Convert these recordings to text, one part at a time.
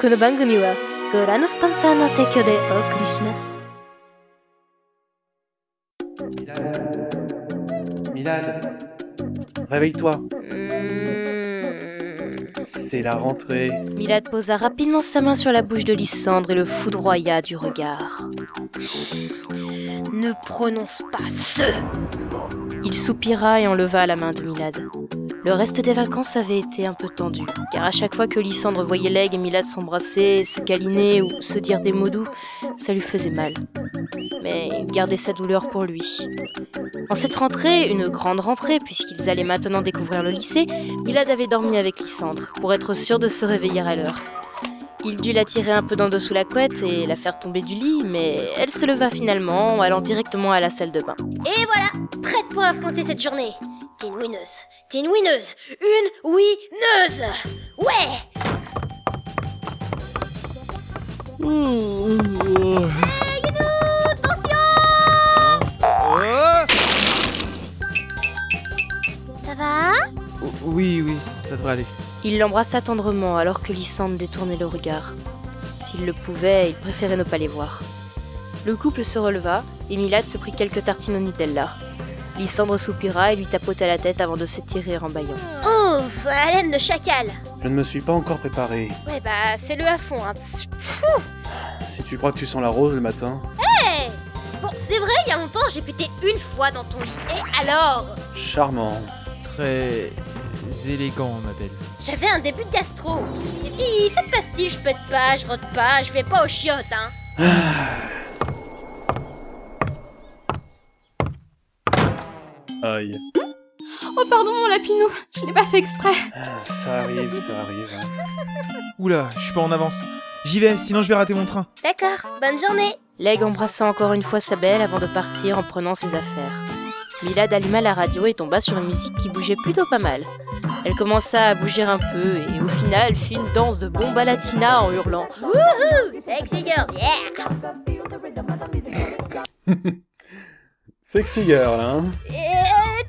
この番組はご覧のスポンサーの提供でお送りします Milad Réveille-toi, c'est la rentrée. Milad posa rapidement sa main sur la bouche de Lysandre et le foudroya du regard. Ne prononce pas ce mot. Il soupira et enleva la main de Milad. Le reste des vacances avait été un peu tendu, car à chaque fois que Lysandre voyait Leg et Milad s'embrasser, se câliner ou se dire des mots doux, ça lui faisait mal. Mais il gardait sa douleur pour lui. En cette rentrée, une grande rentrée, puisqu'ils allaient maintenant découvrir le lycée, Milad avait dormi avec Lysandre, pour être sûr de se réveiller à l'heure. Il dut la tirer un peu d'en dessous la couette et la faire tomber du lit, mais elle se leva finalement, allant directement à la salle de bain. Et voilà, prête pour affronter cette journée. T'es une winneuse. T'es une winneuse. Une winneuse. Ouais. Hey, Guido, attention Ça va? Oui, oui, ça devrait aller. Il l'embrassa tendrement alors que Lysandre détournait le regard. S'il le pouvait, il préférait ne pas les voir. Le couple se releva et Milad se prit quelques tartines au Nutella. Lysandre soupira et lui tapota la tête avant de s'étirer en bâillant. Ouf, haleine de chacal. Je ne me suis pas encore préparé. Ouais, bah, fais-le à fond, hein. Si tu crois que tu sens la rose le matin, Hey Bon, c'est vrai, il y a longtemps, j'ai pété une fois dans ton lit. Et alors? Charmant. Très élégant, ma belle. J'avais un début de gastro. Et puis, faites pastille, je pète pas, je rote pas, je vais pas aux chiottes, hein. Aïe. Oh pardon mon lapinou, je l'ai pas fait exprès. Ça arrive, ça arrive. Oula, je suis pas en avance. J'y vais, sinon je vais rater mon train. D'accord, bonne journée. Leg embrassa encore une fois sa belle avant de partir en prenant ses affaires. Milad alluma la radio et tomba sur une musique qui bougeait plutôt pas mal. Elle commença à bouger un peu et au final fit une danse de bomba latina en hurlant. Wouhou Sexy girl, yeah Sexy girl, hein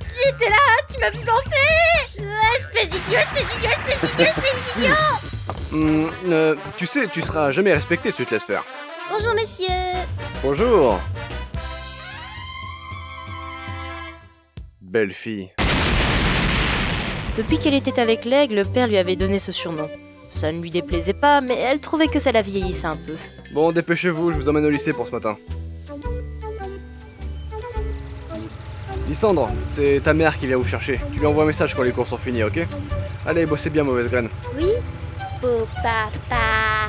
tu étais là, tu m'as vu danser Espèce d'idiot, espèce d'idiot, espèce d'idiot, espèce d'idiot Hum, euh, tu sais, tu seras jamais respecté si tu te laisses faire. Bonjour messieurs Bonjour. Belle fille. Depuis qu'elle était avec Leg, le père lui avait donné ce surnom. Ça ne lui déplaisait pas, mais elle trouvait que ça la vieillissait un peu. Bon, dépêchez-vous, je vous emmène au lycée pour ce matin. Lysandre, c'est ta mère qui vient vous chercher. Tu lui envoies un message quand les cours sont finis, ok? Allez, bossez bien, mauvaise graine. Oui? Beau papa Ah,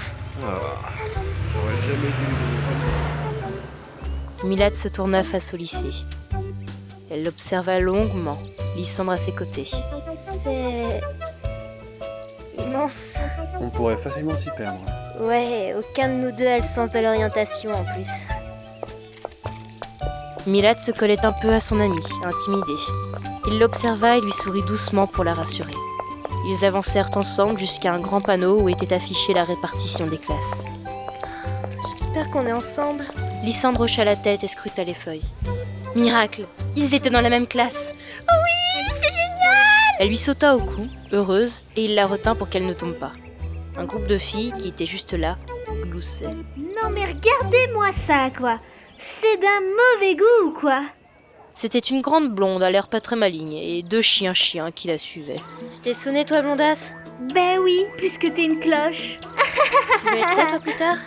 J'aurais jamais dû. Milad se tourna face au lycée. Elle l'observa longuement, Lysandre à ses côtés. C'est... immense. On pourrait facilement s'y perdre. Ouais, aucun de nous deux a le sens de l'orientation en plus. Milad se collait un peu à son ami, intimidé. Il l'observa et lui sourit doucement pour la rassurer. Ils avancèrent ensemble jusqu'à un grand panneau où était affichée la répartition des classes. J'espère qu'on est ensemble. Lysandre hocha la tête et scruta les feuilles. Miracle Ils étaient dans la même classe Oui, c'est génial Elle lui sauta au cou, heureuse, et il la retint pour qu'elle ne tombe pas. Un groupe de filles qui étaient juste là gloussaient. Non mais regardez-moi ça, quoi. C'est d'un mauvais goût, quoi? C'était une grande blonde à l'air pas très maligne et deux chiens-chiens qui la suivaient. Je t'ai sonné toi, blondasse? Ben oui, puisque t'es une cloche. Tu veux être quoi toi plus tard?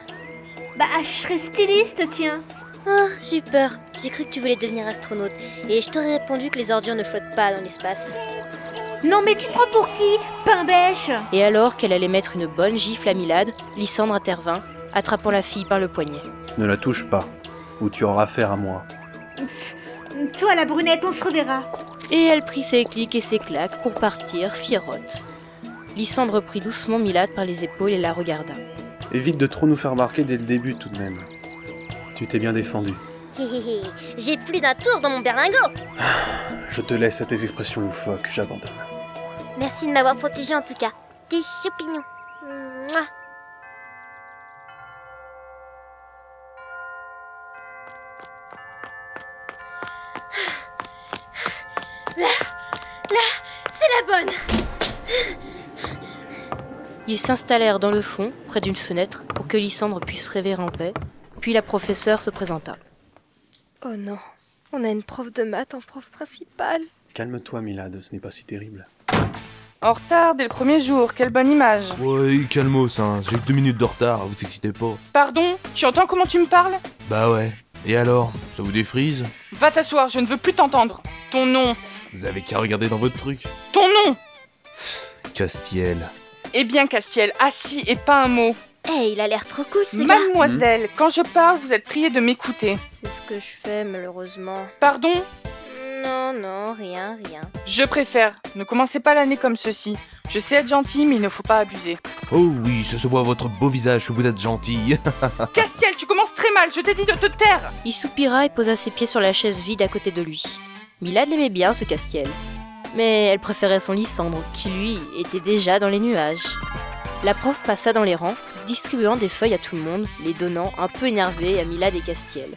Bah, je serais styliste, tiens. Ah, j'ai eu peur. J'ai cru que tu voulais devenir astronaute. Et je t'aurais répondu que les ordures ne flottent pas dans l'espace. Non mais tu te prends pour qui Pain bêche? Et alors qu'elle allait mettre une bonne gifle à Milad, Lysandre intervint, attrapant la fille par le poignet. Ne la touche pas, ou tu auras affaire à moi. Toi, la brunette, on se reverra. Et elle prit ses clics et ses claques pour partir, fierotte. Lysandre prit doucement Milad par les épaules et la regarda. Évite de trop nous faire marquer dès le début tout de même. Tu t'es bien défendu. Hé hé hé, j'ai plus d'un tour dans mon berlingot. Je te laisse à tes expressions loufoques, j'abandonne. Merci de m'avoir protégé en tout cas. Tes champignons. Mouah. Là, là, c'est la bonne. Ils s'installèrent dans le fond, près d'une fenêtre, pour que Lysandre puisse rêver en paix. Puis la professeure se présenta. Oh non, on a une prof de maths en prof principale. Calme-toi, Milad, ce n'est pas si terrible. En retard dès le premier jour, quelle bonne image. Ouais, calmos, hein. j'ai deux minutes de retard, vous excitez pas. Pardon, tu entends comment tu me parles? Bah ouais. Et alors Ça vous défrise Va t'asseoir, je ne veux plus t'entendre. Ton nom, Vous avez qu'à regarder dans votre truc. ton nom Castiel. Eh bien, Castiel, assis et pas un mot. Eh, il a l'air trop cool ce gars. Mademoiselle, quand je parle, vous êtes priée de m'écouter. C'est ce que je fais, malheureusement. Pardon? Non, non, rien, rien. Je préfère. Ne commencez pas l'année comme ceci. Je sais être gentil, mais il ne faut pas abuser. Oh oui, ça se voit à votre beau visage que vous êtes gentil. Castiel, tu commences très mal, je t'ai dit de te taire Il soupira et posa ses pieds sur la chaise vide à côté de lui. Milad l'aimait bien, ce Castiel. Mais elle préférait son Lysandre, qui lui était déjà dans les nuages. La prof passa dans les rangs, distribuant des feuilles à tout le monde, les donnant un peu énervés à Milad et Castiel.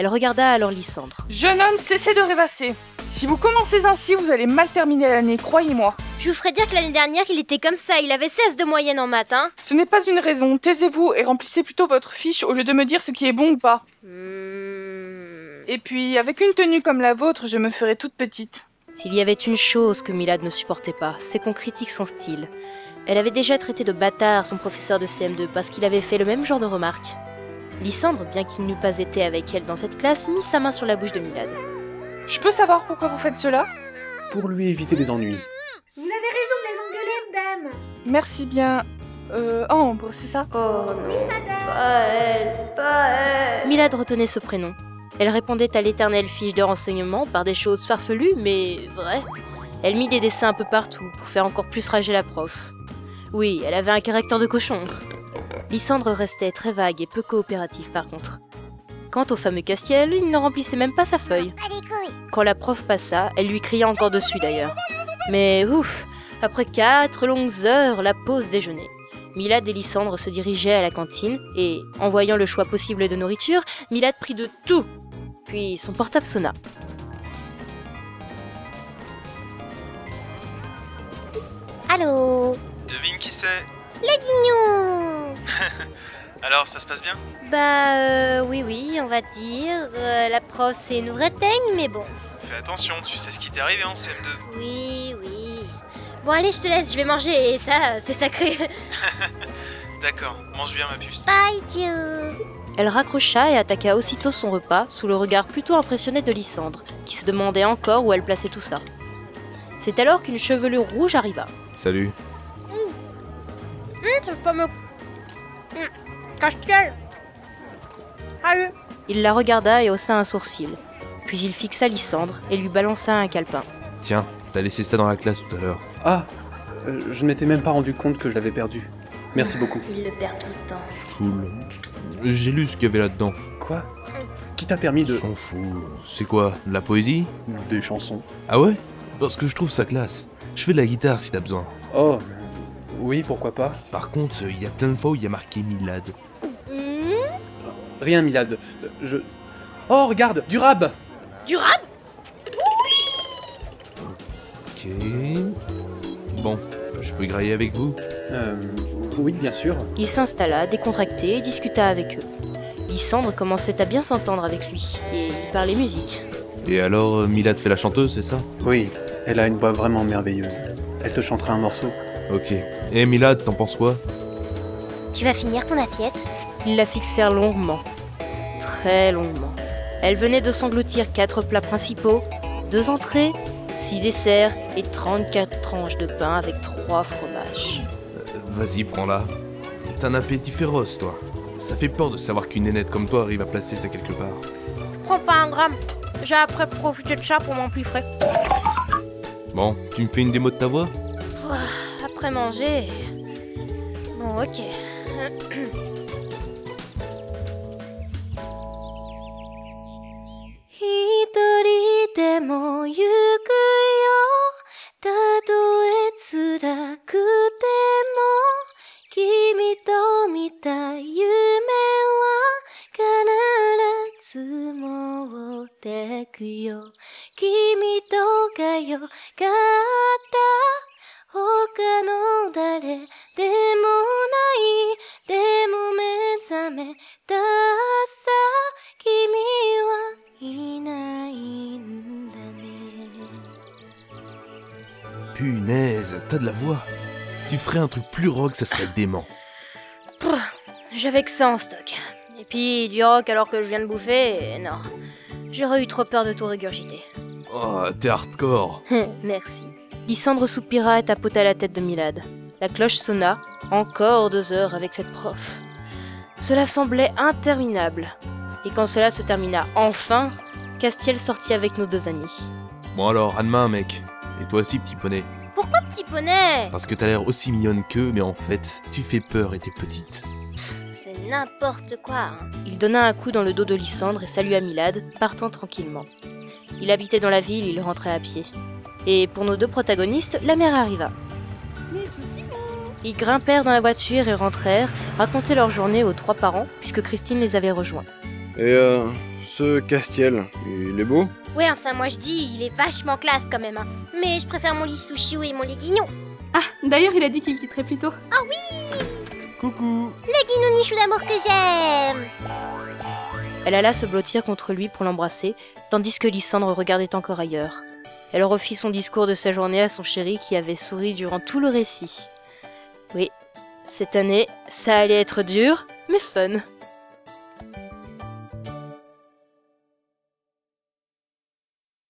Elle regarda alors Lysandre. Jeune homme, cessez de rêvasser. Si vous commencez ainsi, vous allez mal terminer l'année, croyez-moi. Je vous ferai dire que l'année dernière, il était comme ça. Il avait 16 de moyenne en maths, hein. Ce n'est pas une raison, taisez-vous et remplissez plutôt votre fiche au lieu de me dire ce qui est bon ou pas. Hmm. Et puis, avec une tenue comme la vôtre, je me ferai toute petite. S'il y avait une chose que Milad ne supportait pas, c'est qu'on critique son style. Elle avait déjà traité de bâtard son professeur de CM2 parce qu'il avait fait le même genre de remarques. Lysandre, bien qu'il n'eût pas été avec elle dans cette classe, mit sa main sur la bouche de Milad. Je peux savoir pourquoi vous faites cela? Pour lui éviter les ennuis. Vous avez raison de les engueuler, madame. Merci bien. Euh, Ambre, c'est ça? Oh non, Madame. pas elle, pas elle. Milad retenait ce prénom. Elle répondait à l'éternelle fiche de renseignement par des choses farfelues, mais vraies. Elle mit des dessins un peu partout pour faire encore plus rager la prof. Oui, elle avait un caractère de cochon. Lysandre restait très vague et peu coopératif par contre. Quant au fameux Castiel, il ne remplissait même pas sa feuille. Quand la prof passa, elle lui cria encore dessus d'ailleurs. Mais ouf, après quatre longues heures, la pause déjeuner. Milad et Lysandre se dirigeaient à la cantine et, en voyant le choix possible de nourriture, Milad prit de tout. Puis son portable sonna. Allô? Devine qui c'est? Guignon Alors, ça se passe bien? Bah, euh, oui, oui, on va dire. Euh, la prof, c'est une vraie teigne, mais bon. Fais attention, tu sais ce qui t'est arrivé en CM2. Oui, oui. Bon, allez, je te laisse, je vais manger, et ça, c'est sacré. D'accord, mange bien ma puce. Bye, Dieu Elle raccrocha et attaqua aussitôt son repas sous le regard plutôt impressionné de Lysandre, qui se demandait encore où elle plaçait tout ça. C'est alors qu'une chevelure rouge arriva. Salut. C'est le fameux... Castiel Allez Il la regarda et haussa un sourcil. Puis il fixa Lysandre et lui balança un calepin. Tiens, t'as laissé ça dans la classe tout à l'heure. Ah euh, Je ne m'étais même pas rendu compte que je l'avais perdu. Merci beaucoup. Il le perd tout le temps. Cool. J'ai lu ce qu'il y avait là-dedans. Quoi? Qui t'a permis de... S'en fout. C'est quoi De la poésie? Des chansons. Ah ouais? Parce que je trouve ça classe. Je fais de la guitare si t'as besoin. Oh, oui, pourquoi pas. Par contre, il y a plein de fois où il y a marqué Milad. Rien, Milad. Euh, Je... Oh, regarde Du rab Du rap Ok. Bon, je peux grailler avec vous Euh... Oui, bien sûr. Il s'installa, décontracté, et discuta avec eux. Lysandre commençait à bien s'entendre avec lui, et il parlait musique. Et alors, euh, Milad fait la chanteuse, c'est ça? Oui, elle a une voix vraiment merveilleuse. Elle te chantera un morceau. Ok. Et Milad, t'en penses quoi Tu vas finir ton assiette Ils la fixèrent longuement. Très longuement. Elle venait de s'engloutir quatre plats principaux, deux entrées, six desserts et 34 tranches de pain avec trois fromages. Euh, Vas-y, prends-la. T'as un appétit féroce, toi. Ça fait peur de savoir qu'une nénette comme toi arrive à placer ça quelque part. Prends pas un gramme. J'ai après profité de ça pour m'empiffrer. Bon, tu me fais une démo de ta voix? Après manger... Bon, ok. 一 Punaise, t'as de la voix. Tu ferais un truc plus rock, ça serait dément. J'avais que ça en stock. Et puis du rock alors que je viens de bouffer, non. J'aurais eu trop peur de tout régurgiter. Oh, t'es hardcore. Merci. Lysandre soupira et tapota la tête de Milad. La cloche sonna, encore deux heures avec cette prof. Cela semblait interminable. Et quand cela se termina enfin, Castiel sortit avec nos deux amis. Bon alors, à demain, mec. Et toi aussi, petit poney. Pourquoi petit poney? Parce que t'as l'air aussi mignonne qu'eux, mais en fait, tu fais peur et t'es petite. C'est n'importe quoi. hein. Il donna un coup dans le dos de Lysandre et salua Milad, partant tranquillement. Il habitait dans la ville, il rentrait à pied. Et pour nos deux protagonistes, la mère arriva. Ils grimpèrent dans la voiture et rentrèrent, raconter leur journée aux trois parents, puisque Christine les avait rejoints. Et euh, ce Castiel, il est beau? Ouais, enfin, moi je dis, il est vachement classe quand même. hein. Mais je préfère mon lit Sushiu et mon lit Guignon. Ah, d'ailleurs, il a dit qu'il quitterait plus tôt. Coucou Guignouni chou d'amour que j'aime. Elle alla se blottir contre lui pour l'embrasser, tandis que Lysandre regardait encore ailleurs. Elle refit son discours de sa journée à son chéri qui avait souri durant tout le récit. Oui, cette année, ça allait être dur, mais fun.